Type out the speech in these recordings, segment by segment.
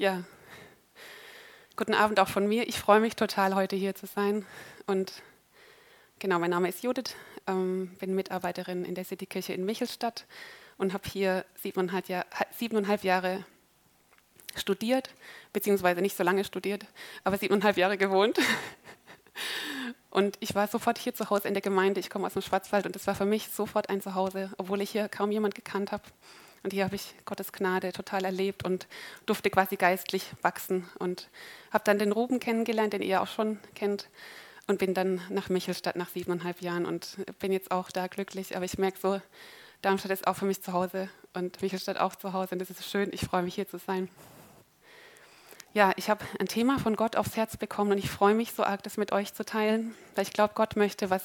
Ja, guten Abend auch von mir. Ich freue mich total, heute hier zu sein. Und genau, mein Name ist Judith, ähm, bin Mitarbeiterin in der Citykirche in Michelstadt und habe hier siebeneinhalb, Jahr, siebeneinhalb Jahre studiert, beziehungsweise nicht so lange studiert, aber siebeneinhalb Jahre gewohnt. Und ich war sofort hier zu Hause in der Gemeinde. Ich komme aus dem Schwarzwald und es war für mich sofort ein Zuhause, obwohl ich hier kaum jemand gekannt habe. Und hier habe ich Gottes Gnade total erlebt und durfte quasi geistlich wachsen. Und habe dann den Ruben kennengelernt, den ihr auch schon kennt. Und bin dann nach Michelstadt nach siebeneinhalb Jahren und bin jetzt auch da glücklich. Aber ich merke so, Darmstadt ist auch für mich zu Hause und Michelstadt auch zu Hause. Und das ist schön. Ich freue mich hier zu sein. Ja, ich habe ein Thema von Gott aufs Herz bekommen und ich freue mich so arg, das mit euch zu teilen, weil ich glaube, Gott möchte was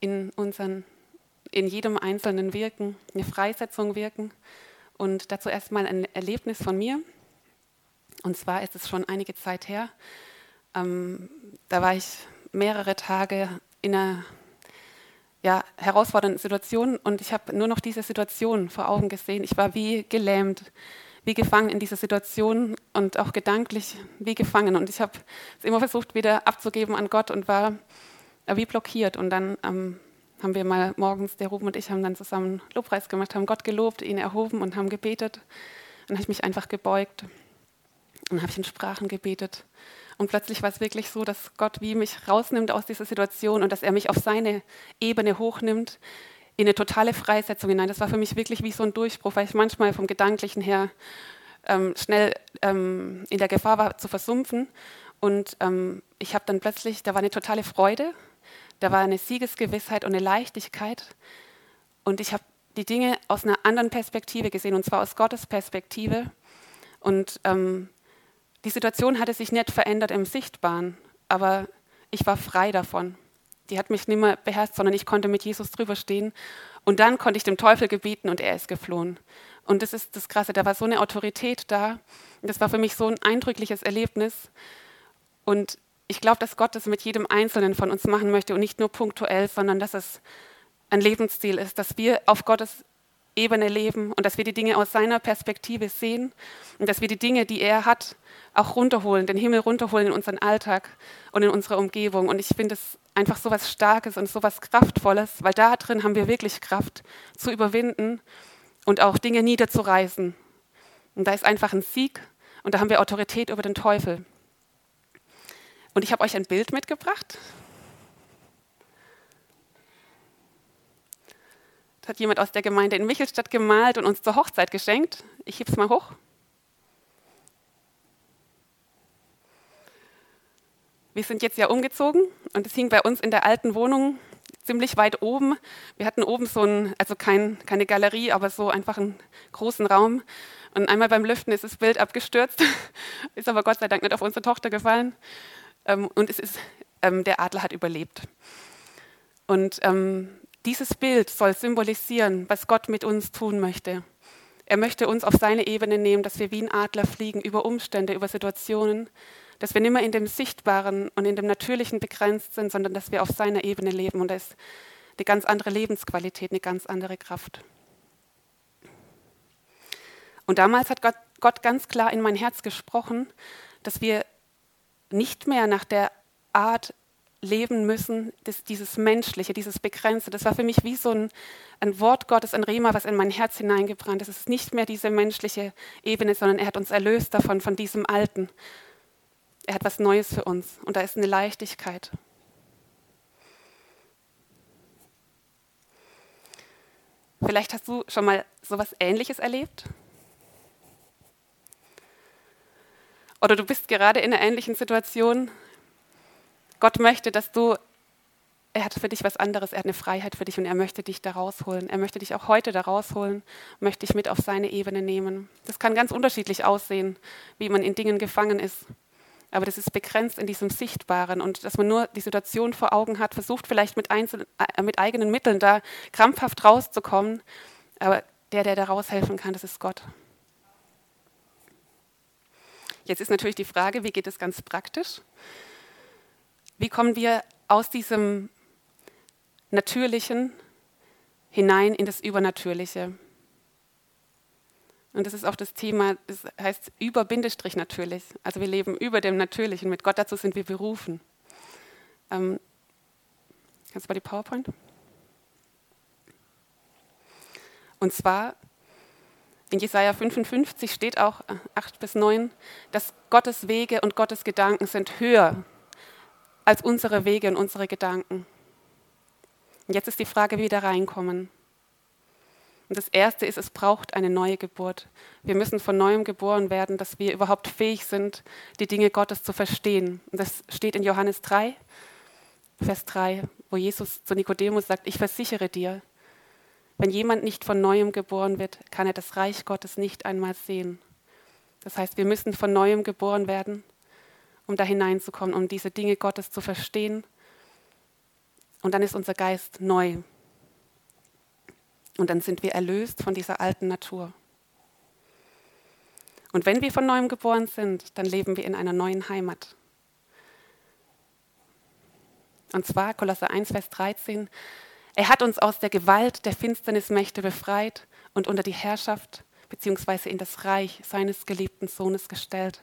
in unseren in jedem Einzelnen wirken, eine Freisetzung wirken. Und dazu erstmal ein Erlebnis von mir. Und zwar ist es schon einige Zeit her. Ähm, da war ich mehrere Tage in einer ja, herausfordernden Situation und ich habe nur noch diese Situation vor Augen gesehen. Ich war wie gelähmt, wie gefangen in dieser Situation und auch gedanklich wie gefangen. Und ich habe es immer versucht, wieder abzugeben an Gott und war wie blockiert. Und dann ähm, haben wir mal morgens, der Ruben und ich haben dann zusammen Lobpreis gemacht, haben Gott gelobt, ihn erhoben und haben gebetet. Dann habe ich mich einfach gebeugt und habe in Sprachen gebetet. Und plötzlich war es wirklich so, dass Gott wie mich rausnimmt aus dieser Situation und dass er mich auf seine Ebene hochnimmt, in eine totale Freisetzung hinein. Das war für mich wirklich wie so ein Durchbruch, weil ich manchmal vom Gedanklichen her ähm, schnell ähm, in der Gefahr war zu versumpfen. Und ähm, ich habe dann plötzlich, da war eine totale Freude da war eine Siegesgewissheit und eine Leichtigkeit. Und ich habe die Dinge aus einer anderen Perspektive gesehen, und zwar aus Gottes Perspektive. Und ähm, die Situation hatte sich nicht verändert im Sichtbaren, aber ich war frei davon. Die hat mich nicht mehr beherrscht, sondern ich konnte mit Jesus drüber stehen. Und dann konnte ich dem Teufel gebieten und er ist geflohen. Und das ist das Krasse, da war so eine Autorität da. Das war für mich so ein eindrückliches Erlebnis. Und ich glaube, dass Gott das mit jedem Einzelnen von uns machen möchte und nicht nur punktuell, sondern dass es ein Lebensstil ist, dass wir auf Gottes Ebene leben und dass wir die Dinge aus seiner Perspektive sehen und dass wir die Dinge, die er hat, auch runterholen, den Himmel runterholen in unseren Alltag und in unsere Umgebung. Und ich finde es einfach so was Starkes und so was Kraftvolles, weil da drin haben wir wirklich Kraft zu überwinden und auch Dinge niederzureißen. Und da ist einfach ein Sieg und da haben wir Autorität über den Teufel. Und ich habe euch ein Bild mitgebracht. Das hat jemand aus der Gemeinde in Michelstadt gemalt und uns zur Hochzeit geschenkt. Ich hebe es mal hoch. Wir sind jetzt ja umgezogen und es hing bei uns in der alten Wohnung ziemlich weit oben. Wir hatten oben so ein, also kein, keine Galerie, aber so einfach einen großen Raum. Und einmal beim Lüften ist das Bild abgestürzt, ist aber Gott sei Dank nicht auf unsere Tochter gefallen. Ähm, und es ist, ähm, der Adler hat überlebt. Und ähm, dieses Bild soll symbolisieren, was Gott mit uns tun möchte. Er möchte uns auf seine Ebene nehmen, dass wir wie ein Adler fliegen über Umstände, über Situationen, dass wir nicht mehr in dem Sichtbaren und in dem Natürlichen begrenzt sind, sondern dass wir auf seiner Ebene leben. Und da ist eine ganz andere Lebensqualität, eine ganz andere Kraft. Und damals hat Gott, Gott ganz klar in mein Herz gesprochen, dass wir nicht mehr nach der Art leben müssen, das, dieses Menschliche, dieses Begrenzte. Das war für mich wie so ein, ein Wort Gottes, ein Rema, was in mein Herz hineingebrannt ist. Es ist nicht mehr diese menschliche Ebene, sondern er hat uns erlöst davon, von diesem Alten. Er hat was Neues für uns und da ist eine Leichtigkeit. Vielleicht hast du schon mal so etwas Ähnliches erlebt? Oder du bist gerade in einer ähnlichen Situation. Gott möchte, dass du, er hat für dich was anderes, er hat eine Freiheit für dich und er möchte dich da rausholen. Er möchte dich auch heute da rausholen, möchte dich mit auf seine Ebene nehmen. Das kann ganz unterschiedlich aussehen, wie man in Dingen gefangen ist. Aber das ist begrenzt in diesem Sichtbaren und dass man nur die Situation vor Augen hat, versucht vielleicht mit, einzelnen, äh, mit eigenen Mitteln da krampfhaft rauszukommen. Aber der, der da raushelfen kann, das ist Gott. Jetzt ist natürlich die Frage, wie geht es ganz praktisch? Wie kommen wir aus diesem Natürlichen hinein in das Übernatürliche? Und das ist auch das Thema, das heißt über Bindestrich natürlich. Also wir leben über dem Natürlichen. Mit Gott dazu sind wir berufen. Ähm, kannst du mal die PowerPoint? Und zwar in Jesaja 55 steht auch 8 äh, bis 9, dass Gottes Wege und Gottes Gedanken sind höher als unsere Wege und unsere Gedanken. Und jetzt ist die Frage, wie wir da reinkommen. Und das Erste ist, es braucht eine neue Geburt. Wir müssen von neuem geboren werden, dass wir überhaupt fähig sind, die Dinge Gottes zu verstehen. Und das steht in Johannes 3, Vers 3, wo Jesus zu Nikodemus sagt, ich versichere dir, wenn jemand nicht von neuem geboren wird, kann er das Reich Gottes nicht einmal sehen. Das heißt, wir müssen von neuem geboren werden, um da hineinzukommen, um diese Dinge Gottes zu verstehen. Und dann ist unser Geist neu. Und dann sind wir erlöst von dieser alten Natur. Und wenn wir von neuem geboren sind, dann leben wir in einer neuen Heimat. Und zwar Kolosser 1, Vers 13. Er hat uns aus der Gewalt der Finsternismächte befreit und unter die Herrschaft bzw. in das Reich seines geliebten Sohnes gestellt.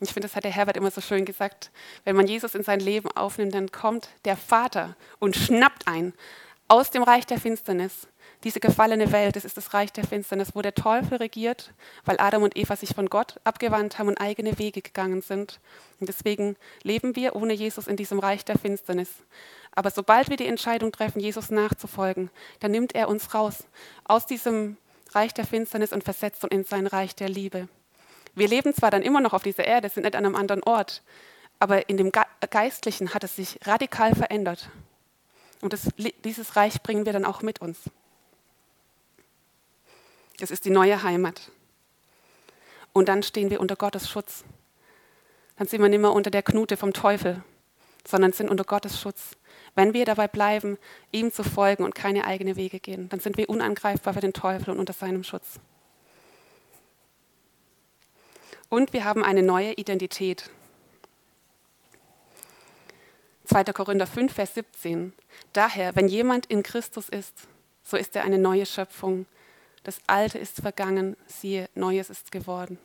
Ich finde, das hat der Herbert immer so schön gesagt. Wenn man Jesus in sein Leben aufnimmt, dann kommt der Vater und schnappt ein aus dem Reich der Finsternis diese gefallene Welt, das ist das Reich der Finsternis, wo der Teufel regiert, weil Adam und Eva sich von Gott abgewandt haben und eigene Wege gegangen sind. Und deswegen leben wir ohne Jesus in diesem Reich der Finsternis. Aber sobald wir die Entscheidung treffen, Jesus nachzufolgen, dann nimmt er uns raus aus diesem Reich der Finsternis und versetzt uns in sein Reich der Liebe. Wir leben zwar dann immer noch auf dieser Erde, sind nicht an einem anderen Ort, aber in dem Geistlichen hat es sich radikal verändert. Und das, dieses Reich bringen wir dann auch mit uns. Es ist die neue Heimat. Und dann stehen wir unter Gottes Schutz. Dann sind wir nicht mehr unter der Knute vom Teufel, sondern sind unter Gottes Schutz. Wenn wir dabei bleiben, ihm zu folgen und keine eigenen Wege gehen, dann sind wir unangreifbar für den Teufel und unter seinem Schutz. Und wir haben eine neue Identität. 2. Korinther 5, Vers 17. Daher, wenn jemand in Christus ist, so ist er eine neue Schöpfung. Das Alte ist vergangen, siehe, Neues ist geworden.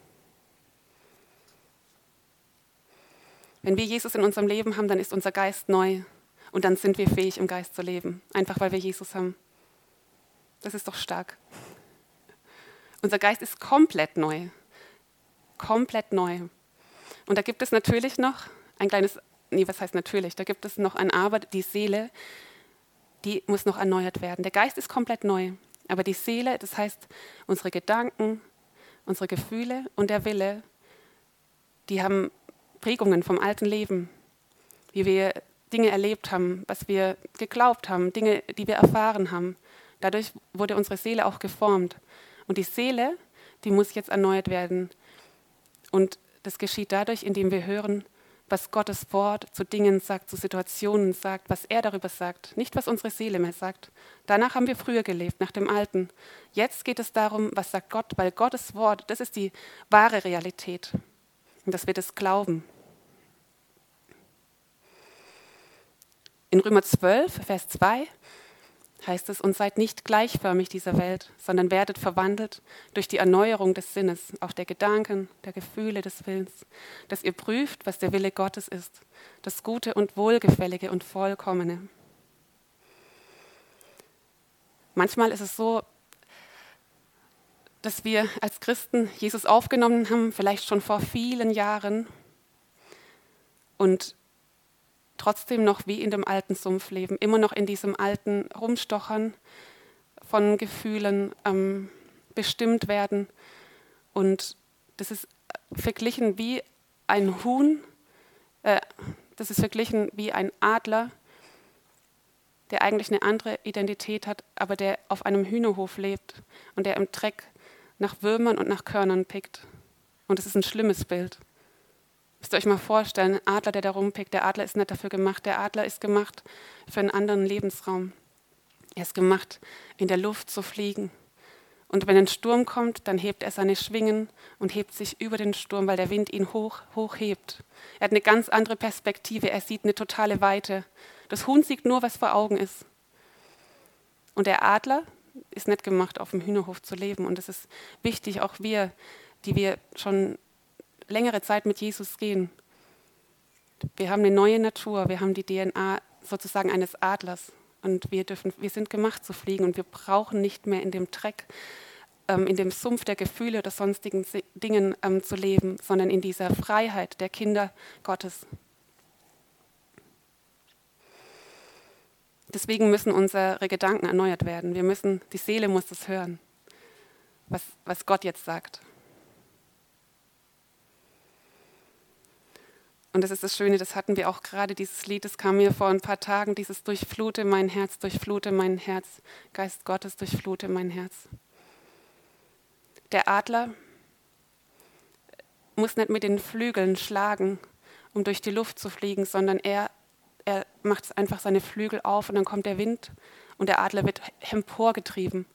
Wenn wir Jesus in unserem Leben haben, dann ist unser Geist neu und dann sind wir fähig, im Geist zu leben, einfach weil wir Jesus haben. Das ist doch stark. Unser Geist ist komplett neu, komplett neu. Und da gibt es natürlich noch ein kleines, nee, was heißt natürlich, da gibt es noch ein Aber, die Seele, die muss noch erneuert werden. Der Geist ist komplett neu. Aber die Seele, das heißt unsere Gedanken, unsere Gefühle und der Wille, die haben Prägungen vom alten Leben, wie wir Dinge erlebt haben, was wir geglaubt haben, Dinge, die wir erfahren haben. Dadurch wurde unsere Seele auch geformt. Und die Seele, die muss jetzt erneuert werden. Und das geschieht dadurch, indem wir hören, was Gottes Wort zu Dingen sagt, zu Situationen sagt, was er darüber sagt, nicht was unsere Seele mehr sagt. Danach haben wir früher gelebt, nach dem Alten. Jetzt geht es darum, was sagt Gott, weil Gottes Wort, das ist die wahre Realität. Und dass wir das glauben. In Römer 12, Vers 2 heißt es, und seid nicht gleichförmig dieser Welt, sondern werdet verwandelt durch die Erneuerung des Sinnes, auch der Gedanken, der Gefühle, des Willens, dass ihr prüft, was der Wille Gottes ist, das Gute und Wohlgefällige und Vollkommene. Manchmal ist es so, dass wir als Christen Jesus aufgenommen haben, vielleicht schon vor vielen Jahren, und trotzdem noch wie in dem alten Sumpf leben, immer noch in diesem alten Rumstochern von Gefühlen ähm, bestimmt werden. Und das ist verglichen wie ein Huhn, äh, das ist verglichen wie ein Adler, der eigentlich eine andere Identität hat, aber der auf einem Hühnerhof lebt und der im Dreck nach Würmern und nach Körnern pickt. Und das ist ein schlimmes Bild. Müsst ihr euch mal vorstellen, ein Adler, der da rumpickt, der Adler ist nicht dafür gemacht. Der Adler ist gemacht für einen anderen Lebensraum. Er ist gemacht, in der Luft zu fliegen. Und wenn ein Sturm kommt, dann hebt er seine Schwingen und hebt sich über den Sturm, weil der Wind ihn hoch, hoch hebt. Er hat eine ganz andere Perspektive, er sieht eine totale Weite. Das Huhn sieht nur, was vor Augen ist. Und der Adler, ist nicht gemacht, auf dem Hühnerhof zu leben. Und es ist wichtig, auch wir, die wir schon längere Zeit mit Jesus gehen. Wir haben eine neue Natur, wir haben die DNA sozusagen eines Adlers. Und wir, dürfen, wir sind gemacht zu fliegen und wir brauchen nicht mehr in dem Dreck, ähm, in dem Sumpf der Gefühle oder sonstigen Dingen ähm, zu leben, sondern in dieser Freiheit der Kinder Gottes. Deswegen müssen unsere Gedanken erneuert werden. Wir müssen, die Seele muss das hören, was, was Gott jetzt sagt. Und das ist das Schöne, das hatten wir auch gerade, dieses Lied, das kam mir vor ein paar Tagen, dieses Durchflute mein Herz, durchflute mein Herz, Geist Gottes, durchflute mein Herz. Der Adler muss nicht mit den Flügeln schlagen, um durch die Luft zu fliegen, sondern er er macht einfach seine Flügel auf und dann kommt der Wind und der Adler wird emporgetrieben.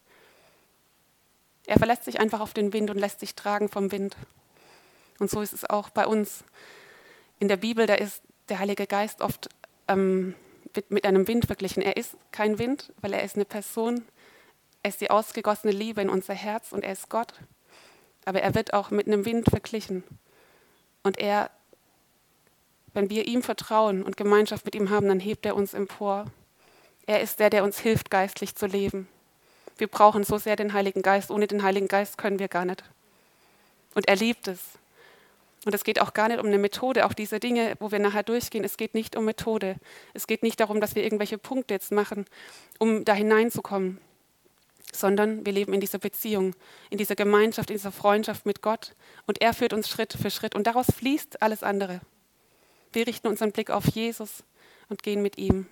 Er verlässt sich einfach auf den Wind und lässt sich tragen vom Wind. Und so ist es auch bei uns. In der Bibel, da ist der Heilige Geist oft ähm, mit einem Wind verglichen. Er ist kein Wind, weil er ist eine Person. Er ist die ausgegossene Liebe in unser Herz und er ist Gott. Aber er wird auch mit einem Wind verglichen. Und er wenn wir ihm vertrauen und Gemeinschaft mit ihm haben, dann hebt er uns empor. Er ist der, der uns hilft, geistlich zu leben. Wir brauchen so sehr den Heiligen Geist. Ohne den Heiligen Geist können wir gar nicht. Und er liebt es. Und es geht auch gar nicht um eine Methode, auch diese Dinge, wo wir nachher durchgehen. Es geht nicht um Methode. Es geht nicht darum, dass wir irgendwelche Punkte jetzt machen, um da hineinzukommen, sondern wir leben in dieser Beziehung, in dieser Gemeinschaft, in dieser Freundschaft mit Gott. Und er führt uns Schritt für Schritt. Und daraus fließt alles andere. Wir richten unseren Blick auf Jesus und gehen mit ihm.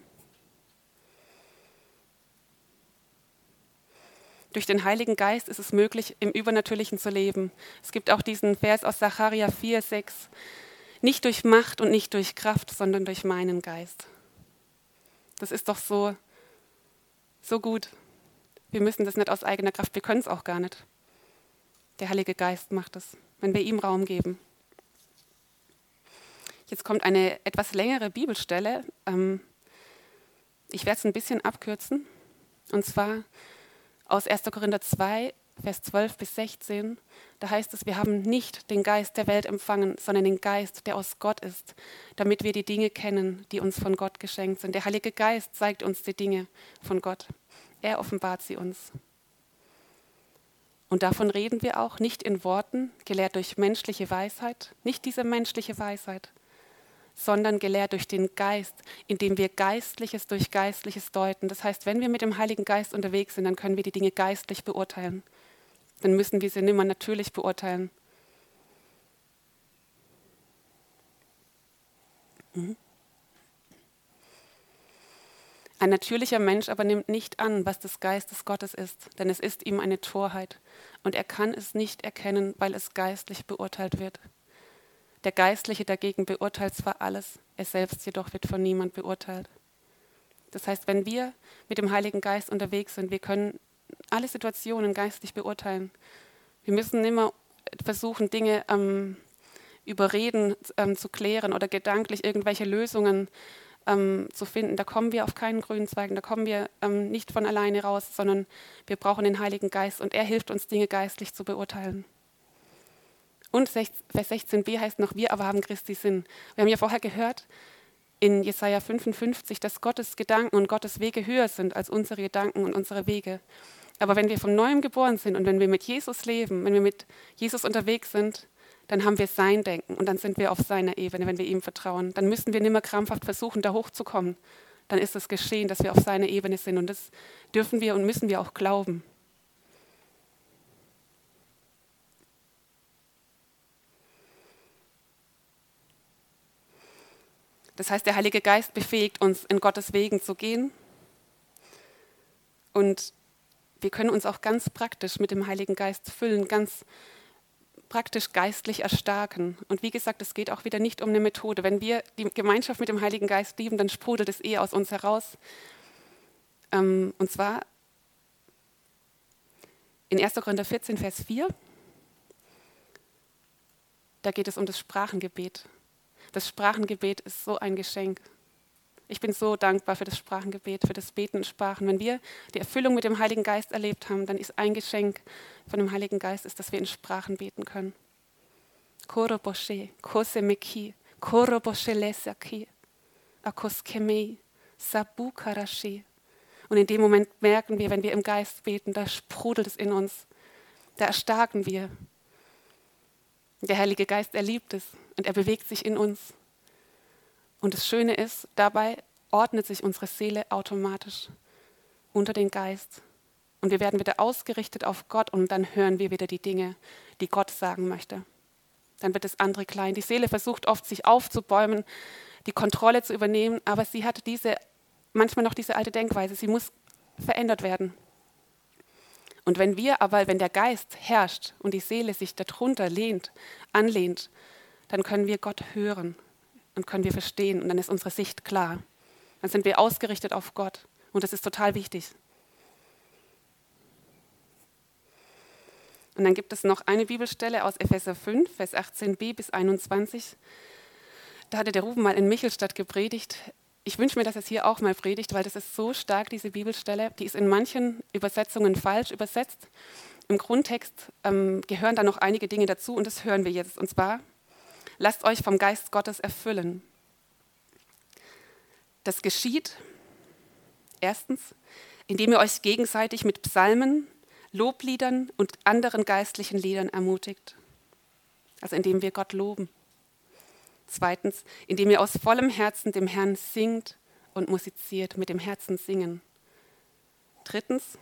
Durch den Heiligen Geist ist es möglich, im Übernatürlichen zu leben. Es gibt auch diesen Vers aus Sacharja 4, 6. Nicht durch Macht und nicht durch Kraft, sondern durch meinen Geist. Das ist doch so, so gut. Wir müssen das nicht aus eigener Kraft, wir können es auch gar nicht. Der Heilige Geist macht es, wenn wir ihm Raum geben. Jetzt kommt eine etwas längere Bibelstelle. Ähm, ich werde es ein bisschen abkürzen. Und zwar aus 1. Korinther 2, Vers 12 bis 16. Da heißt es, wir haben nicht den Geist der Welt empfangen, sondern den Geist, der aus Gott ist, damit wir die Dinge kennen, die uns von Gott geschenkt sind. Der Heilige Geist zeigt uns die Dinge von Gott. Er offenbart sie uns. Und davon reden wir auch nicht in Worten, gelehrt durch menschliche Weisheit, nicht diese menschliche Weisheit, sondern gelehrt durch den Geist, indem wir Geistliches durch Geistliches deuten. Das heißt, wenn wir mit dem Heiligen Geist unterwegs sind, dann können wir die Dinge geistlich beurteilen. Dann müssen wir sie nimmer natürlich beurteilen. Mhm. Ein natürlicher Mensch aber nimmt nicht an, was des Geistes Gottes ist, denn es ist ihm eine Torheit und er kann es nicht erkennen, weil es geistlich beurteilt wird. Der Geistliche dagegen beurteilt zwar alles, er selbst jedoch wird von niemand beurteilt. Das heißt, wenn wir mit dem Heiligen Geist unterwegs sind, wir können alle Situationen geistlich beurteilen. Wir müssen immer versuchen, Dinge ähm, über Reden ähm, zu klären oder gedanklich irgendwelche Lösungen ähm, zu finden. Da kommen wir auf keinen grünen Zweigen, da kommen wir ähm, nicht von alleine raus, sondern wir brauchen den Heiligen Geist und er hilft uns, Dinge geistlich zu beurteilen. Und Vers 16b heißt noch, wir aber haben Christi Sinn. Wir haben ja vorher gehört in Jesaja 55, dass Gottes Gedanken und Gottes Wege höher sind als unsere Gedanken und unsere Wege. Aber wenn wir von neuem geboren sind und wenn wir mit Jesus leben, wenn wir mit Jesus unterwegs sind, dann haben wir sein Denken und dann sind wir auf seiner Ebene, wenn wir ihm vertrauen. Dann müssen wir nicht mehr krampfhaft versuchen, da hochzukommen. Dann ist es geschehen, dass wir auf seiner Ebene sind und das dürfen wir und müssen wir auch glauben. Das heißt, der Heilige Geist befähigt uns, in Gottes Wegen zu gehen. Und wir können uns auch ganz praktisch mit dem Heiligen Geist füllen, ganz praktisch geistlich erstarken. Und wie gesagt, es geht auch wieder nicht um eine Methode. Wenn wir die Gemeinschaft mit dem Heiligen Geist lieben, dann sprudelt es eher aus uns heraus. Ähm, und zwar in 1. Korinther 14, Vers 4, da geht es um das Sprachengebet. Das Sprachengebet ist so ein Geschenk. Ich bin so dankbar für das Sprachengebet, für das Beten in Sprachen. Wenn wir die Erfüllung mit dem Heiligen Geist erlebt haben, dann ist ein Geschenk von dem Heiligen Geist, ist, dass wir in Sprachen beten können. Koroboshe, kosemeki, koroboshe lesaki, akoskemei, sabukarashe. Und in dem Moment merken wir, wenn wir im Geist beten, da sprudelt es in uns. Da erstarken wir. Der Heilige Geist, er liebt es und er bewegt sich in uns. Und das Schöne ist, dabei ordnet sich unsere Seele automatisch unter den Geist. Und wir werden wieder ausgerichtet auf Gott und dann hören wir wieder die Dinge, die Gott sagen möchte. Dann wird das andere klein. Die Seele versucht oft, sich aufzubäumen, die Kontrolle zu übernehmen, aber sie hat diese, manchmal noch diese alte Denkweise. Sie muss verändert werden. Und wenn wir aber, wenn der Geist herrscht und die Seele sich darunter lehnt, anlehnt, dann können wir Gott hören und können wir verstehen und dann ist unsere Sicht klar. Dann sind wir ausgerichtet auf Gott und das ist total wichtig. Und dann gibt es noch eine Bibelstelle aus Epheser 5, Vers 18b bis 21. Da hatte der Ruben mal in Michelstadt gepredigt. Ich wünsche mir, dass es hier auch mal predigt, weil das ist so stark, diese Bibelstelle. Die ist in manchen Übersetzungen falsch übersetzt. Im Grundtext ähm, gehören da noch einige Dinge dazu und das hören wir jetzt. Und zwar lasst euch vom Geist Gottes erfüllen. Das geschieht erstens, indem ihr euch gegenseitig mit Psalmen, Lobliedern und anderen geistlichen Liedern ermutigt. Also indem wir Gott loben. Zweitens, indem ihr aus vollem Herzen dem Herrn singt und musiziert, mit dem Herzen singen. Drittens,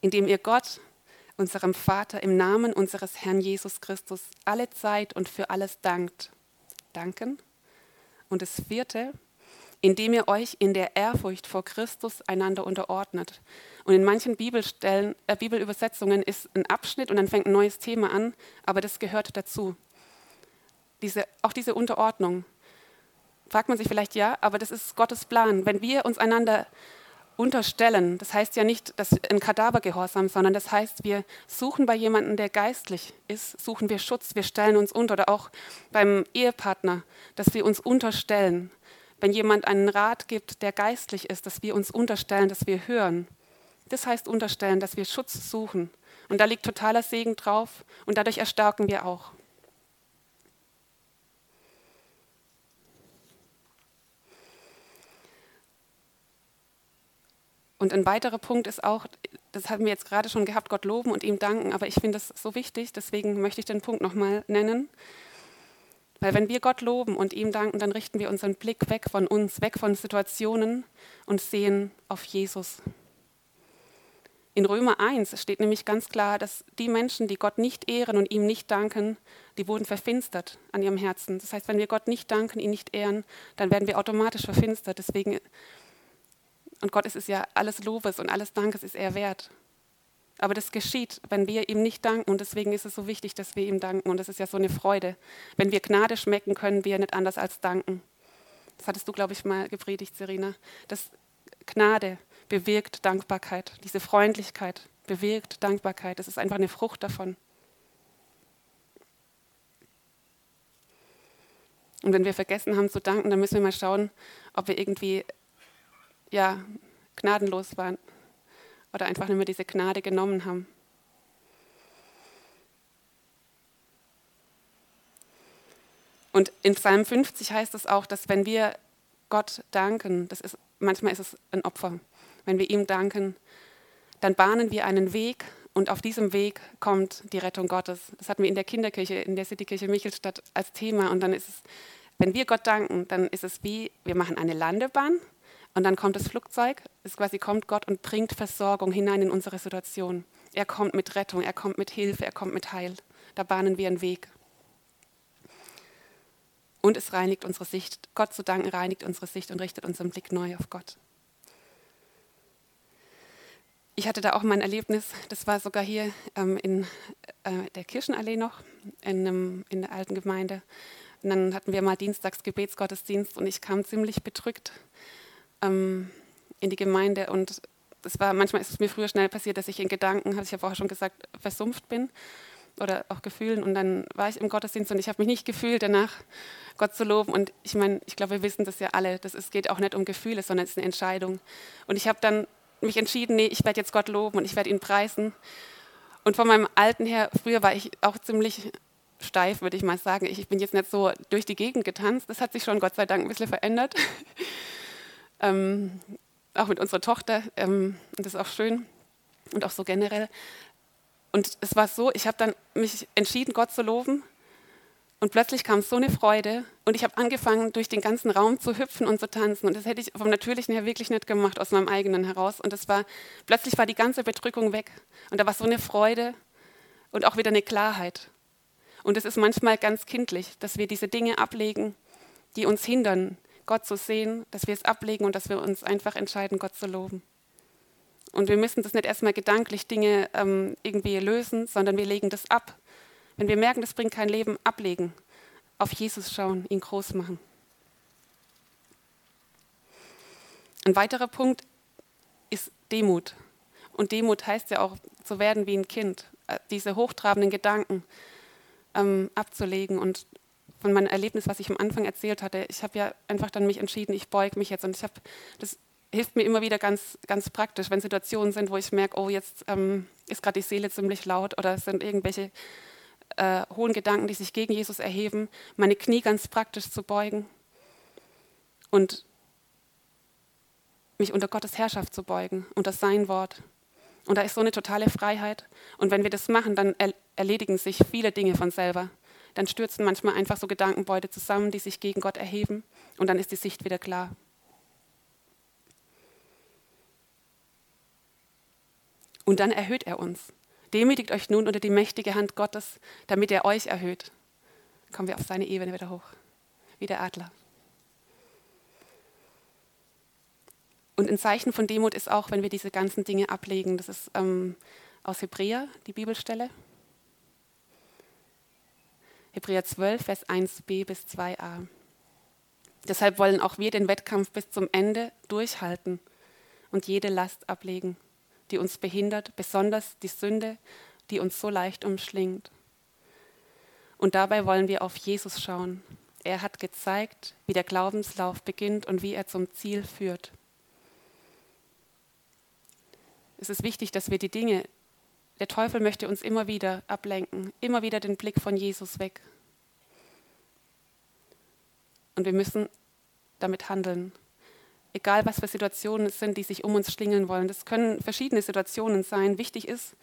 indem ihr Gott unserem Vater im Namen unseres Herrn Jesus Christus alle Zeit und für alles dankt. Danken. Und das vierte, indem ihr euch in der Ehrfurcht vor Christus einander unterordnet. Und in manchen Bibelstellen, äh, Bibelübersetzungen ist ein Abschnitt und dann fängt ein neues Thema an, aber das gehört dazu. Diese, auch diese Unterordnung. Fragt man sich vielleicht ja, aber das ist Gottes Plan. Wenn wir uns einander unterstellen. Das heißt ja nicht dass ein Kadavergehorsam, sondern das heißt, wir suchen bei jemandem, der geistlich ist, suchen wir Schutz, wir stellen uns unter. Oder auch beim Ehepartner, dass wir uns unterstellen. Wenn jemand einen Rat gibt, der geistlich ist, dass wir uns unterstellen, dass wir hören. Das heißt unterstellen, dass wir Schutz suchen. Und da liegt totaler Segen drauf und dadurch erstarken wir auch. Und ein weiterer Punkt ist auch, das haben wir jetzt gerade schon gehabt, Gott loben und ihm danken, aber ich finde das so wichtig, deswegen möchte ich den Punkt nochmal nennen. Weil wenn wir Gott loben und ihm danken, dann richten wir unseren Blick weg von uns, weg von Situationen und sehen auf Jesus. In Römer 1 steht nämlich ganz klar, dass die Menschen, die Gott nicht ehren und ihm nicht danken, die wurden verfinstert an ihrem Herzen. Das heißt, wenn wir Gott nicht danken, ihn nicht ehren, dann werden wir automatisch verfinstert. Deswegen und Gott ist es ja alles Lobes und alles Dankes ist er wert. Aber das geschieht, wenn wir ihm nicht danken. Und deswegen ist es so wichtig, dass wir ihm danken. Und das ist ja so eine Freude. Wenn wir Gnade schmecken, können wir nicht anders als danken. Das hattest du, glaube ich, mal gepredigt, Serena. Das Gnade bewirkt Dankbarkeit. Diese Freundlichkeit bewirkt Dankbarkeit. Das ist einfach eine Frucht davon. Und wenn wir vergessen haben zu danken, dann müssen wir mal schauen, ob wir irgendwie ja, gnadenlos waren oder einfach nicht mehr diese Gnade genommen haben. Und in Psalm 50 heißt es auch, dass wenn wir Gott danken, das ist, manchmal ist es ein Opfer, wenn wir ihm danken, dann bahnen wir einen Weg und auf diesem Weg kommt die Rettung Gottes. Das hatten wir in der Kinderkirche, in der Citykirche Michelstadt als Thema. Und dann ist es, wenn wir Gott danken, dann ist es wie, wir machen eine Landebahn und dann kommt das Flugzeug, es quasi kommt Gott und bringt Versorgung hinein in unsere Situation. Er kommt mit Rettung, er kommt mit Hilfe, er kommt mit Heil. Da bahnen wir einen Weg. Und es reinigt unsere Sicht. Gott zu danken reinigt unsere Sicht und richtet unseren Blick neu auf Gott. Ich hatte da auch mein Erlebnis, das war sogar hier ähm, in äh, der Kirchenallee noch, in, einem, in der alten Gemeinde. Und dann hatten wir mal Dienstags Gebetsgottesdienst und ich kam ziemlich bedrückt ähm, in die Gemeinde und es war manchmal ist es mir früher schnell passiert, dass ich in Gedanken, habe ich ja vorher schon gesagt, versumpft bin. oder auch Gefühlen. Und dann war ich im Gottesdienst und ich habe mich nicht gefühlt, danach Gott zu loben. Und ich meine, ich glaube, wir wissen das ja alle. Das ist, geht auch nicht um Gefühle, sondern es ist eine Entscheidung. Und ich habe dann mich entschieden, nee, ich werde jetzt Gott loben und ich werde ihn preisen. Und von meinem Alten her, früher war ich auch ziemlich steif, würde ich mal sagen. Ich bin jetzt nicht so durch die Gegend getanzt. Das hat sich schon Gott sei Dank ein bisschen verändert. ähm, auch mit unserer Tochter. Ähm, und das ist auch schön. Und auch so generell. Und es war so, ich habe dann mich entschieden, Gott zu loben. Und plötzlich kam so eine Freude und ich habe angefangen, durch den ganzen Raum zu hüpfen und zu tanzen. Und das hätte ich vom Natürlichen her wirklich nicht gemacht, aus meinem eigenen heraus. Und das war, plötzlich war die ganze Bedrückung weg. Und da war so eine Freude und auch wieder eine Klarheit. Und es ist manchmal ganz kindlich, dass wir diese Dinge ablegen, die uns hindern, Gott zu sehen, dass wir es ablegen und dass wir uns einfach entscheiden, Gott zu loben. Und wir müssen das nicht erstmal gedanklich Dinge ähm, irgendwie lösen, sondern wir legen das ab. Wenn wir merken, das bringt kein Leben, ablegen, auf Jesus schauen, ihn groß machen. Ein weiterer Punkt ist Demut. Und Demut heißt ja auch, zu werden wie ein Kind, äh, diese hochtrabenden Gedanken ähm, abzulegen. Und von meinem Erlebnis, was ich am Anfang erzählt hatte, ich habe ja einfach dann mich entschieden, ich beuge mich jetzt. Und ich habe das hilft mir immer wieder ganz, ganz praktisch, wenn Situationen sind, wo ich merke, oh, jetzt ähm, ist gerade die Seele ziemlich laut oder es sind irgendwelche äh, hohen Gedanken, die sich gegen Jesus erheben, meine Knie ganz praktisch zu beugen und mich unter Gottes Herrschaft zu beugen, unter sein Wort. Und da ist so eine totale Freiheit. Und wenn wir das machen, dann er erledigen sich viele Dinge von selber. Dann stürzen manchmal einfach so Gedankenbeute zusammen, die sich gegen Gott erheben. Und dann ist die Sicht wieder klar. Und dann erhöht er uns. Demütigt euch nun unter die mächtige Hand Gottes, damit er euch erhöht. Kommen wir auf seine Ebene wieder hoch, wie der Adler. Und ein Zeichen von Demut ist auch, wenn wir diese ganzen Dinge ablegen. Das ist ähm, aus Hebräer, die Bibelstelle. Hebräer 12, Vers 1b bis 2a. Deshalb wollen auch wir den Wettkampf bis zum Ende durchhalten und jede Last ablegen die uns behindert, besonders die Sünde, die uns so leicht umschlingt. Und dabei wollen wir auf Jesus schauen. Er hat gezeigt, wie der Glaubenslauf beginnt und wie er zum Ziel führt. Es ist wichtig, dass wir die Dinge, der Teufel möchte uns immer wieder ablenken, immer wieder den Blick von Jesus weg. Und wir müssen damit handeln egal was für Situationen es sind, die sich um uns schlingeln wollen. Das können verschiedene Situationen sein. Wichtig ist,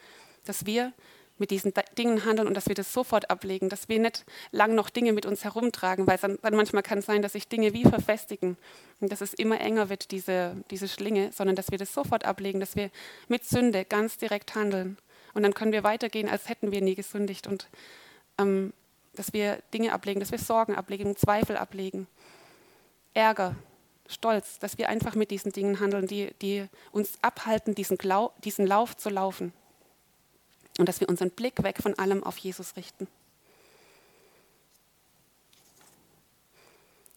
dass wir mit diesen Dingen handeln und dass wir das sofort ablegen, dass wir nicht lang noch Dinge mit uns herumtragen, weil dann, manchmal kann es sein, dass sich Dinge wie verfestigen und dass es immer enger wird, diese, diese Schlinge, sondern dass wir das sofort ablegen, dass wir mit Sünde ganz direkt handeln. Und dann können wir weitergehen, als hätten wir nie gesündigt und ähm, dass wir Dinge ablegen, dass wir Sorgen ablegen, Zweifel ablegen, Ärger, stolz, dass wir einfach mit diesen Dingen handeln, die, die uns abhalten, diesen, Glau diesen Lauf zu laufen. Und dass wir unseren Blick weg von allem auf Jesus richten.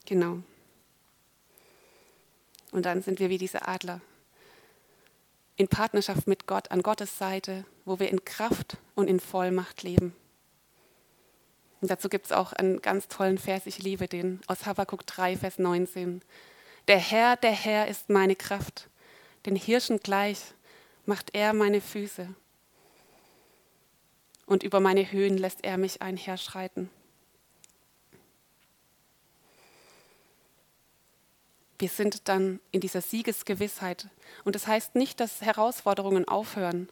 Genau. Und dann sind wir wie diese Adler. In Partnerschaft mit Gott, an Gottes Seite, wo wir in Kraft und in Vollmacht leben. Und dazu gibt es auch einen ganz tollen Vers, ich liebe den, aus Habakkuk 3, Vers 19. Der Herr, der Herr ist meine Kraft. Den Hirschen gleich macht er meine Füße. Und über meine Höhen lässt er mich einherschreiten. Wir sind dann in dieser Siegesgewissheit. Und das heißt nicht, dass Herausforderungen aufhören,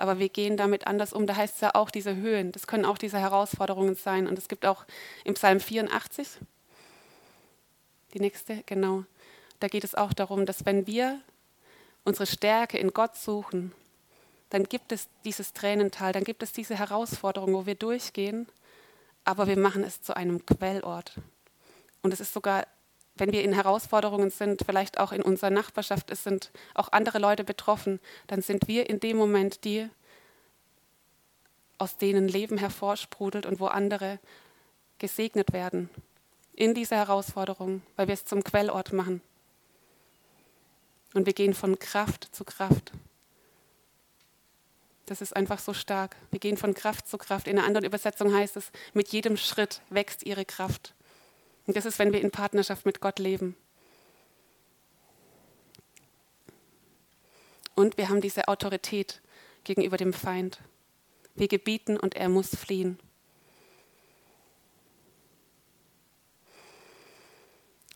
aber wir gehen damit anders um. Da heißt es ja auch diese Höhen. Das können auch diese Herausforderungen sein. Und es gibt auch im Psalm 84, die nächste, genau da geht es auch darum, dass wenn wir unsere Stärke in Gott suchen, dann gibt es dieses Tränental, dann gibt es diese Herausforderung, wo wir durchgehen, aber wir machen es zu einem Quellort. Und es ist sogar, wenn wir in Herausforderungen sind, vielleicht auch in unserer Nachbarschaft, es sind auch andere Leute betroffen, dann sind wir in dem Moment die, aus denen Leben hervorsprudelt und wo andere gesegnet werden in dieser Herausforderung, weil wir es zum Quellort machen. Und wir gehen von Kraft zu Kraft. Das ist einfach so stark. Wir gehen von Kraft zu Kraft. In einer anderen Übersetzung heißt es, mit jedem Schritt wächst ihre Kraft. Und das ist, wenn wir in Partnerschaft mit Gott leben. Und wir haben diese Autorität gegenüber dem Feind. Wir gebieten und er muss fliehen.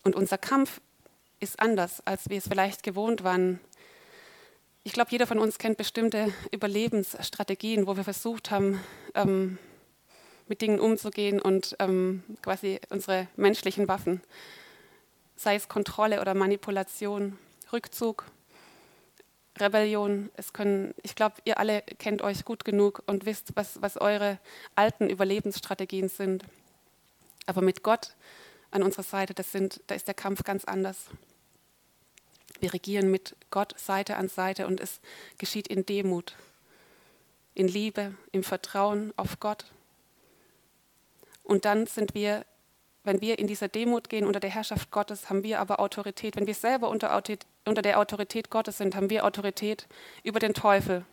Und unser Kampf ist anders, als wir es vielleicht gewohnt waren. Ich glaube, jeder von uns kennt bestimmte Überlebensstrategien, wo wir versucht haben, ähm, mit Dingen umzugehen und ähm, quasi unsere menschlichen Waffen, sei es Kontrolle oder Manipulation, Rückzug, Rebellion. Es können, ich glaube, ihr alle kennt euch gut genug und wisst, was, was eure alten Überlebensstrategien sind. Aber mit Gott an unserer Seite, das sind, da ist der Kampf ganz anders. Wir regieren mit Gott Seite an Seite und es geschieht in Demut, in Liebe, im Vertrauen auf Gott. Und dann sind wir, wenn wir in dieser Demut gehen unter der Herrschaft Gottes, haben wir aber Autorität. Wenn wir selber unter, unter der Autorität Gottes sind, haben wir Autorität über den Teufel.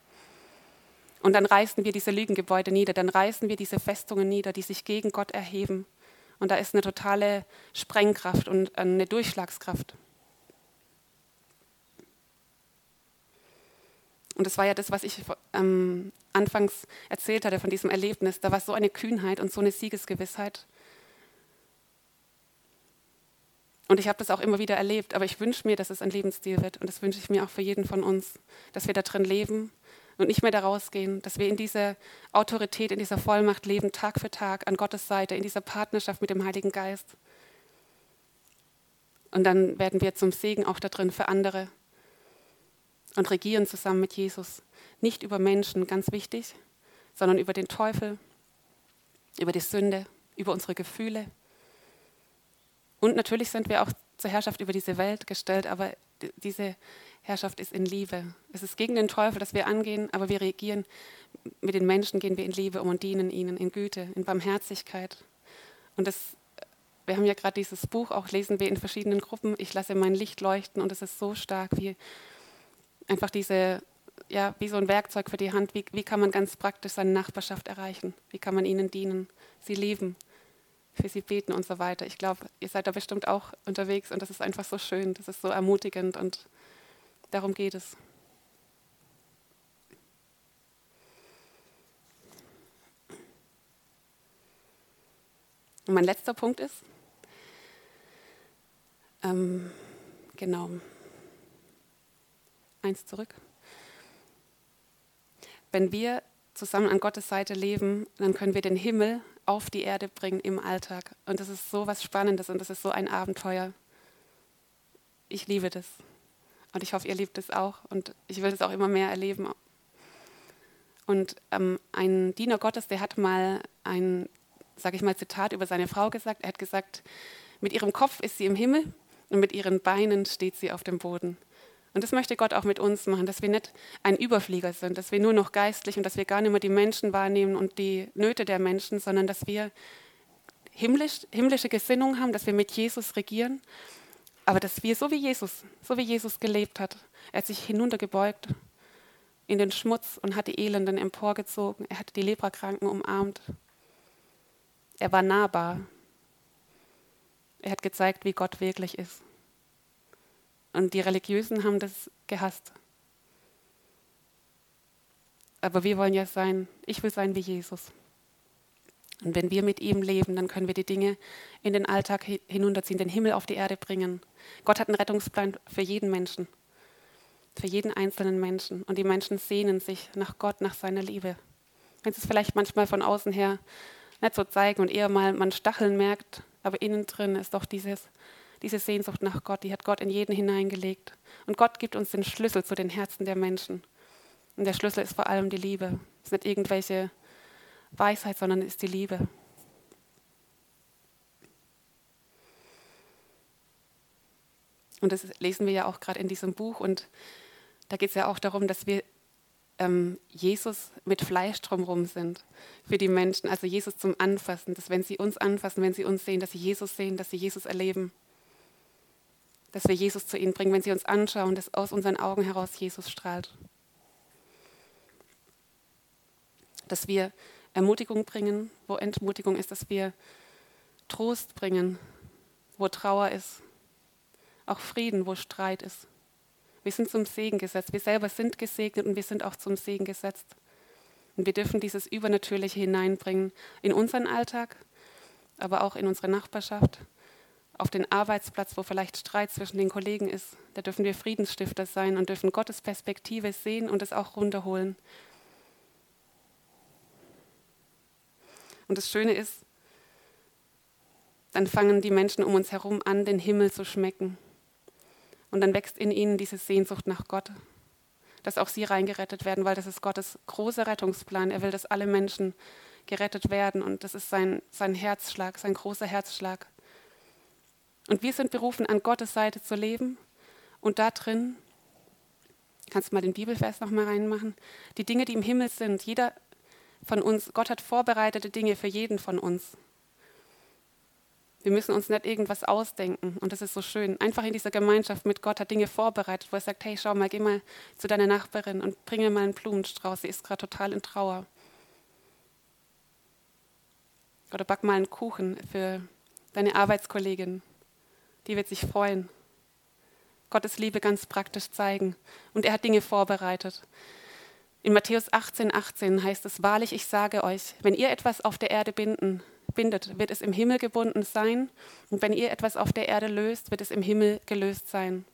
Und dann reißen wir diese Lügengebäude nieder, dann reißen wir diese Festungen nieder, die sich gegen Gott erheben. Und da ist eine totale Sprengkraft und eine Durchschlagskraft. Und das war ja das, was ich ähm, anfangs erzählt hatte von diesem Erlebnis. Da war so eine Kühnheit und so eine Siegesgewissheit. Und ich habe das auch immer wieder erlebt, aber ich wünsche mir, dass es ein Lebensstil wird. Und das wünsche ich mir auch für jeden von uns, dass wir da drin leben und nicht mehr da rausgehen, dass wir in dieser Autorität, in dieser Vollmacht leben, Tag für Tag an Gottes Seite, in dieser Partnerschaft mit dem Heiligen Geist. Und dann werden wir zum Segen auch da drin für andere und regieren zusammen mit Jesus. Nicht über Menschen, ganz wichtig, sondern über den Teufel, über die Sünde, über unsere Gefühle. Und natürlich sind wir auch zur Herrschaft über diese Welt gestellt, aber diese Herrschaft ist in Liebe. Es ist gegen den Teufel, dass wir angehen, aber wir regieren mit den Menschen, gehen wir in Liebe um und dienen ihnen in Güte, in Barmherzigkeit. Und das, wir haben ja gerade dieses Buch, auch lesen wir in verschiedenen Gruppen. Ich lasse mein Licht leuchten und es ist so stark, wie einfach diese, ja, wie so ein Werkzeug für die Hand, wie, wie kann man ganz praktisch seine Nachbarschaft erreichen? Wie kann man ihnen dienen, sie lieben, für sie beten und so weiter. Ich glaube, ihr seid da bestimmt auch unterwegs und das ist einfach so schön, das ist so ermutigend und darum geht es. Und mein letzter Punkt ist, ähm, genau, eins zurück. Wenn wir zusammen an Gottes Seite leben, dann können wir den Himmel auf die Erde bringen im Alltag. Und das ist so was Spannendes und das ist so ein Abenteuer. Ich liebe das. Und ich hoffe, ihr liebt es auch. Und ich will das auch immer mehr erleben. Und ähm, ein Diener Gottes, der hat mal ein, sage ich mal, Zitat über seine Frau gesagt. Er hat gesagt, mit ihrem Kopf ist sie im Himmel und mit ihren Beinen steht sie auf dem Boden. Und das möchte Gott auch mit uns machen, dass wir nicht ein Überflieger sind, dass wir nur noch geistlich und dass wir gar nicht mehr die Menschen wahrnehmen und die Nöte der Menschen, sondern dass wir himmlisch, himmlische Gesinnung haben, dass wir mit Jesus regieren, aber dass wir so wie Jesus, so wie Jesus gelebt hat, er hat sich hinuntergebeugt in den Schmutz und hat die Elenden emporgezogen, er hat die Leprakranken umarmt, er war nahbar, er hat gezeigt, wie Gott wirklich ist. Und die Religiösen haben das gehasst. Aber wir wollen ja sein, ich will sein wie Jesus. Und wenn wir mit ihm leben, dann können wir die Dinge in den Alltag hinunterziehen, den Himmel auf die Erde bringen. Gott hat einen Rettungsplan für jeden Menschen, für jeden einzelnen Menschen. Und die Menschen sehnen sich nach Gott, nach seiner Liebe. Wenn sie es vielleicht manchmal von außen her nicht so zeigen und eher mal man Stacheln merkt, aber innen drin ist doch dieses, diese Sehnsucht nach Gott, die hat Gott in jeden hineingelegt. Und Gott gibt uns den Schlüssel zu den Herzen der Menschen. Und der Schlüssel ist vor allem die Liebe. Es ist nicht irgendwelche Weisheit, sondern es ist die Liebe. Und das lesen wir ja auch gerade in diesem Buch. Und da geht es ja auch darum, dass wir ähm, Jesus mit Fleisch drumherum sind für die Menschen. Also Jesus zum Anfassen, dass wenn sie uns anfassen, wenn sie uns sehen, dass sie Jesus sehen, dass sie Jesus erleben dass wir Jesus zu ihnen bringen, wenn sie uns anschauen, dass aus unseren Augen heraus Jesus strahlt. dass wir Ermutigung bringen, wo Entmutigung ist, dass wir Trost bringen, wo Trauer ist, auch Frieden, wo Streit ist. Wir sind zum Segen gesetzt. Wir selber sind gesegnet und wir sind auch zum Segen gesetzt. Und wir dürfen dieses Übernatürliche hineinbringen in unseren Alltag, aber auch in unsere Nachbarschaft, auf den Arbeitsplatz, wo vielleicht Streit zwischen den Kollegen ist. Da dürfen wir Friedensstifter sein und dürfen Gottes Perspektive sehen und es auch runterholen. Und das Schöne ist, dann fangen die Menschen um uns herum an, den Himmel zu schmecken. Und dann wächst in ihnen diese Sehnsucht nach Gott, dass auch sie reingerettet werden, weil das ist Gottes großer Rettungsplan. Er will, dass alle Menschen gerettet werden und das ist sein, sein Herzschlag, sein großer Herzschlag. Und wir sind berufen, an Gottes Seite zu leben und da drin, kannst du mal den Bibelvers nochmal reinmachen, die Dinge, die im Himmel sind, jeder von uns, Gott hat vorbereitete Dinge für jeden von uns. Wir müssen uns nicht irgendwas ausdenken. Und das ist so schön. Einfach in dieser Gemeinschaft mit Gott hat Dinge vorbereitet, wo er sagt, hey, schau mal, geh mal zu deiner Nachbarin und bringe mal einen Blumenstrauß. Sie ist gerade total in Trauer. Oder back mal einen Kuchen für deine Arbeitskollegin. Die wird sich freuen. Gottes Liebe ganz praktisch zeigen. Und er hat Dinge vorbereitet. In Matthäus 18, 18 heißt es, wahrlich, ich sage euch, wenn ihr etwas auf der Erde binden bindet, wird es im Himmel gebunden sein. Und wenn ihr etwas auf der Erde löst, wird es im Himmel gelöst sein.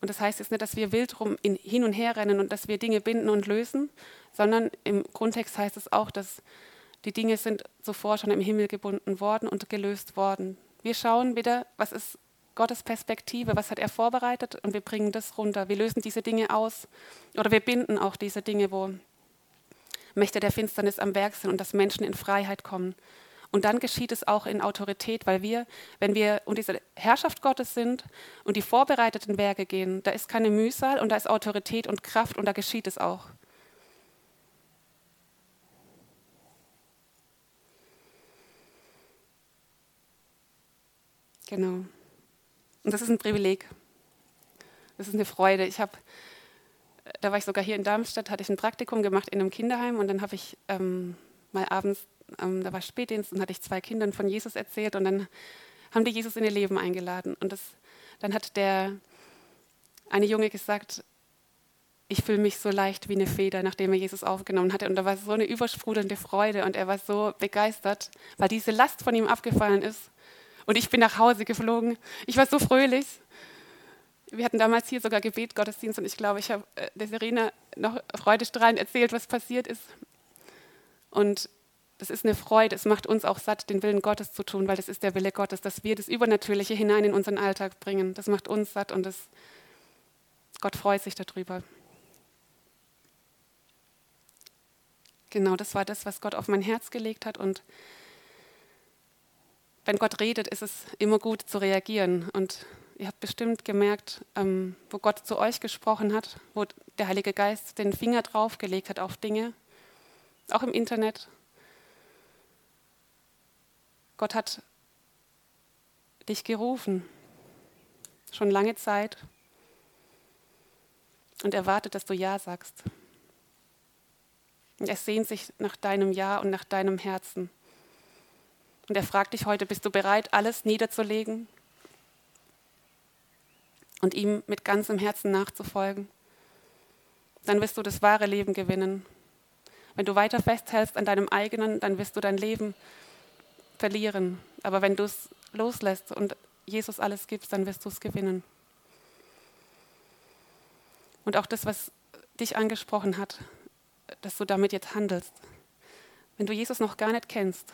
Und das heißt jetzt nicht, dass wir wild rum in, hin und her rennen und dass wir Dinge binden und lösen, sondern im Grundtext heißt es auch, dass die Dinge sind zuvor schon im Himmel gebunden worden und gelöst worden. Wir schauen wieder, was ist Gottes Perspektive, was hat er vorbereitet und wir bringen das runter. Wir lösen diese Dinge aus oder wir binden auch diese Dinge, wo Mächte der Finsternis am Werk sind und dass Menschen in Freiheit kommen. Und dann geschieht es auch in Autorität, weil wir, wenn wir um diese Herrschaft Gottes sind und die vorbereiteten Werke gehen, da ist keine Mühsal und da ist Autorität und Kraft und da geschieht es auch. Genau. Und das ist ein Privileg. Das ist eine Freude. Ich habe, da war ich sogar hier in Darmstadt, hatte ich ein Praktikum gemacht in einem Kinderheim und dann habe ich ähm, mal abends ähm, da war Spätdienst und hatte ich zwei Kindern von Jesus erzählt und dann haben die Jesus in ihr Leben eingeladen. Und das, dann hat der eine Junge gesagt, ich fühle mich so leicht wie eine Feder, nachdem er Jesus aufgenommen hatte. Und da war so eine übersprudelnde Freude und er war so begeistert, weil diese Last von ihm abgefallen ist. Und ich bin nach Hause geflogen. Ich war so fröhlich. Wir hatten damals hier sogar Gebet, Gottesdienst und ich glaube, ich habe äh, der Serena noch freudestrahlend erzählt, was passiert ist. Und das ist eine Freude, es macht uns auch satt, den Willen Gottes zu tun, weil das ist der Wille Gottes, dass wir das Übernatürliche hinein in unseren Alltag bringen. Das macht uns satt und das, Gott freut sich darüber. Genau, das war das, was Gott auf mein Herz gelegt hat. Und wenn Gott redet, ist es immer gut zu reagieren. Und ihr habt bestimmt gemerkt, ähm, wo Gott zu euch gesprochen hat, wo der Heilige Geist den Finger draufgelegt hat auf Dinge, auch im Internet, Gott hat dich gerufen, schon lange Zeit, und er wartet, dass du Ja sagst. Und er sehnt sich nach deinem Ja und nach deinem Herzen. Und er fragt dich heute, bist du bereit, alles niederzulegen und ihm mit ganzem Herzen nachzufolgen? Dann wirst du das wahre Leben gewinnen. Wenn du weiter festhältst an deinem eigenen, dann wirst du dein Leben verlieren. Aber wenn du es loslässt und Jesus alles gibst, dann wirst du es gewinnen. Und auch das, was dich angesprochen hat, dass du damit jetzt handelst. Wenn du Jesus noch gar nicht kennst,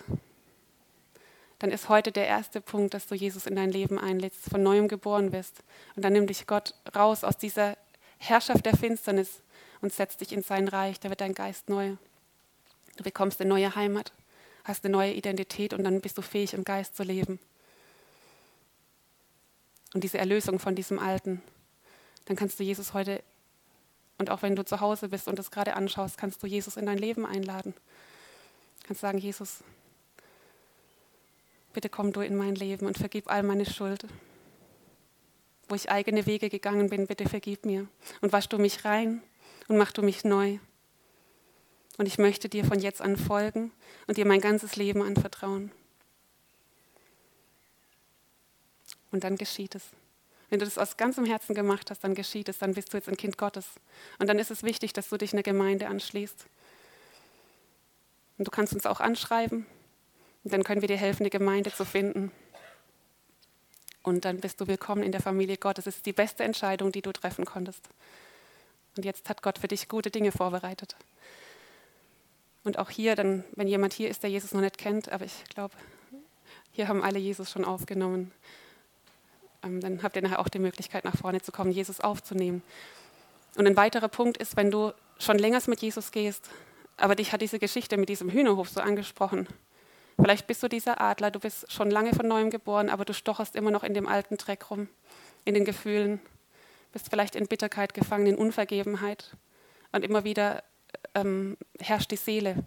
dann ist heute der erste Punkt, dass du Jesus in dein Leben einlädst, von neuem geboren wirst. Und dann nimmt dich Gott raus aus dieser Herrschaft der Finsternis und setzt dich in sein Reich. Da wird dein Geist neu. Du bekommst eine neue Heimat hast eine neue Identität und dann bist du fähig, im Geist zu leben. Und diese Erlösung von diesem Alten, dann kannst du Jesus heute, und auch wenn du zu Hause bist und das gerade anschaust, kannst du Jesus in dein Leben einladen. Du kannst sagen, Jesus, bitte komm du in mein Leben und vergib all meine Schuld. Wo ich eigene Wege gegangen bin, bitte vergib mir. Und wasch du mich rein und mach du mich neu. Und ich möchte dir von jetzt an folgen und dir mein ganzes Leben anvertrauen. Und dann geschieht es. Wenn du das aus ganzem Herzen gemacht hast, dann geschieht es, dann bist du jetzt ein Kind Gottes. Und dann ist es wichtig, dass du dich einer Gemeinde anschließt. Und du kannst uns auch anschreiben. Dann können wir dir helfen, eine Gemeinde zu finden. Und dann bist du willkommen in der Familie Gottes. Es ist die beste Entscheidung, die du treffen konntest. Und jetzt hat Gott für dich gute Dinge vorbereitet. Und auch hier, dann, wenn jemand hier ist, der Jesus noch nicht kennt, aber ich glaube, hier haben alle Jesus schon aufgenommen. Ähm, dann habt ihr nachher auch die Möglichkeit, nach vorne zu kommen, Jesus aufzunehmen. Und ein weiterer Punkt ist, wenn du schon länger mit Jesus gehst, aber dich hat diese Geschichte mit diesem Hühnerhof so angesprochen. Vielleicht bist du dieser Adler, du bist schon lange von neuem geboren, aber du stocherst immer noch in dem alten Dreck rum, in den Gefühlen, bist vielleicht in Bitterkeit gefangen, in Unvergebenheit. Und immer wieder ähm, herrscht die Seele.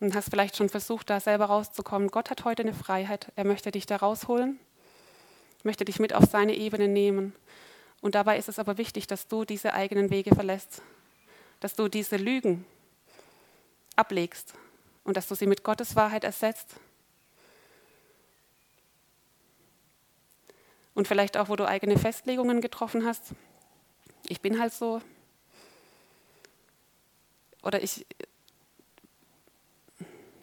Und hast vielleicht schon versucht, da selber rauszukommen. Gott hat heute eine Freiheit. Er möchte dich da rausholen möchte dich mit auf seine Ebene nehmen. Und dabei ist es aber wichtig, dass du diese eigenen Wege verlässt, dass du diese Lügen ablegst und dass du sie mit Gottes Wahrheit ersetzt. Und vielleicht auch, wo du eigene Festlegungen getroffen hast. Ich bin halt so. Oder ich,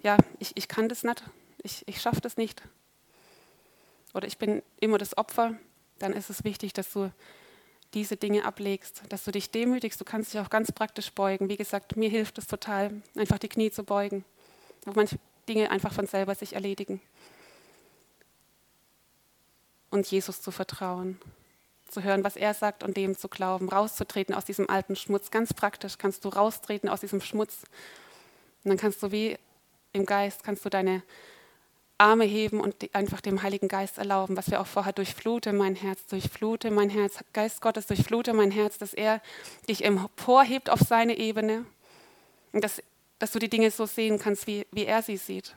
ja, ich, ich kann das nicht. Ich, ich schaffe das nicht oder ich bin immer das Opfer, dann ist es wichtig, dass du diese Dinge ablegst, dass du dich demütigst. Du kannst dich auch ganz praktisch beugen. Wie gesagt, mir hilft es total, einfach die Knie zu beugen, wo manche Dinge einfach von selber sich erledigen. Und Jesus zu vertrauen, zu hören, was er sagt und dem zu glauben, rauszutreten aus diesem alten Schmutz. Ganz praktisch kannst du raustreten aus diesem Schmutz. Und dann kannst du wie im Geist, kannst du deine Arme heben und einfach dem Heiligen Geist erlauben, was wir auch vorher durchflute mein Herz, durchflute mein Herz, Geist Gottes durchflute mein Herz, dass er dich emporhebt auf seine Ebene und dass, dass du die Dinge so sehen kannst, wie, wie er sie sieht.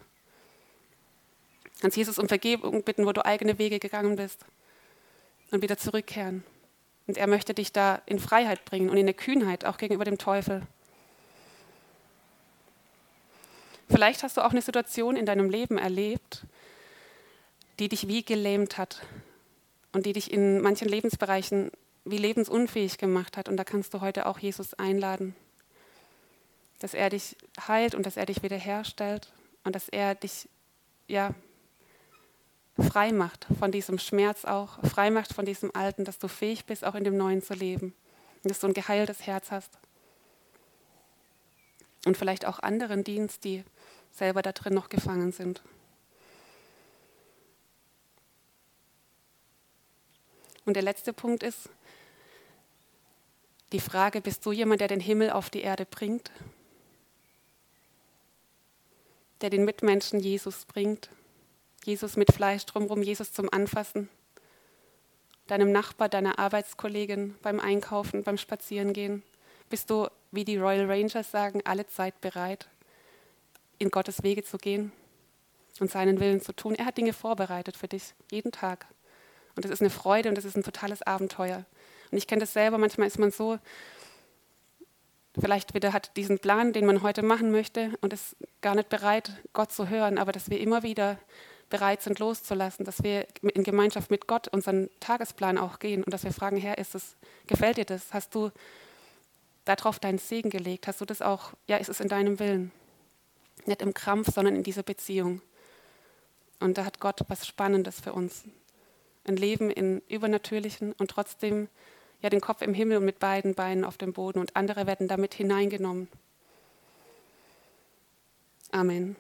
Kannst Jesus um Vergebung bitten, wo du eigene Wege gegangen bist und wieder zurückkehren. Und er möchte dich da in Freiheit bringen und in eine Kühnheit, auch gegenüber dem Teufel. Vielleicht hast du auch eine Situation in deinem Leben erlebt, die dich wie gelähmt hat und die dich in manchen Lebensbereichen wie lebensunfähig gemacht hat. Und da kannst du heute auch Jesus einladen, dass er dich heilt und dass er dich wiederherstellt und dass er dich ja frei macht von diesem Schmerz auch, frei macht von diesem Alten, dass du fähig bist, auch in dem Neuen zu leben und dass du ein geheiltes Herz hast. Und vielleicht auch anderen Dienst, die selber da drin noch gefangen sind. Und der letzte Punkt ist die Frage, bist du jemand, der den Himmel auf die Erde bringt? Der den Mitmenschen Jesus bringt? Jesus mit Fleisch drumherum, Jesus zum Anfassen? Deinem Nachbar, deiner Arbeitskollegin beim Einkaufen, beim Spazierengehen? Bist du, wie die Royal Rangers sagen, alle Zeit bereit? in Gottes Wege zu gehen und seinen Willen zu tun. Er hat Dinge vorbereitet für dich, jeden Tag. Und das ist eine Freude und das ist ein totales Abenteuer. Und ich kenne das selber, manchmal ist man so, vielleicht wieder hat diesen Plan, den man heute machen möchte und ist gar nicht bereit, Gott zu hören, aber dass wir immer wieder bereit sind, loszulassen, dass wir in Gemeinschaft mit Gott unseren Tagesplan auch gehen und dass wir fragen, Herr, ist es, gefällt dir das? Hast du darauf deinen Segen gelegt? Hast du das auch, ja, ist es in deinem Willen? Nicht im Krampf, sondern in dieser Beziehung. Und da hat Gott was Spannendes für uns. Ein Leben in Übernatürlichen und trotzdem ja den Kopf im Himmel und mit beiden Beinen auf dem Boden und andere werden damit hineingenommen. Amen.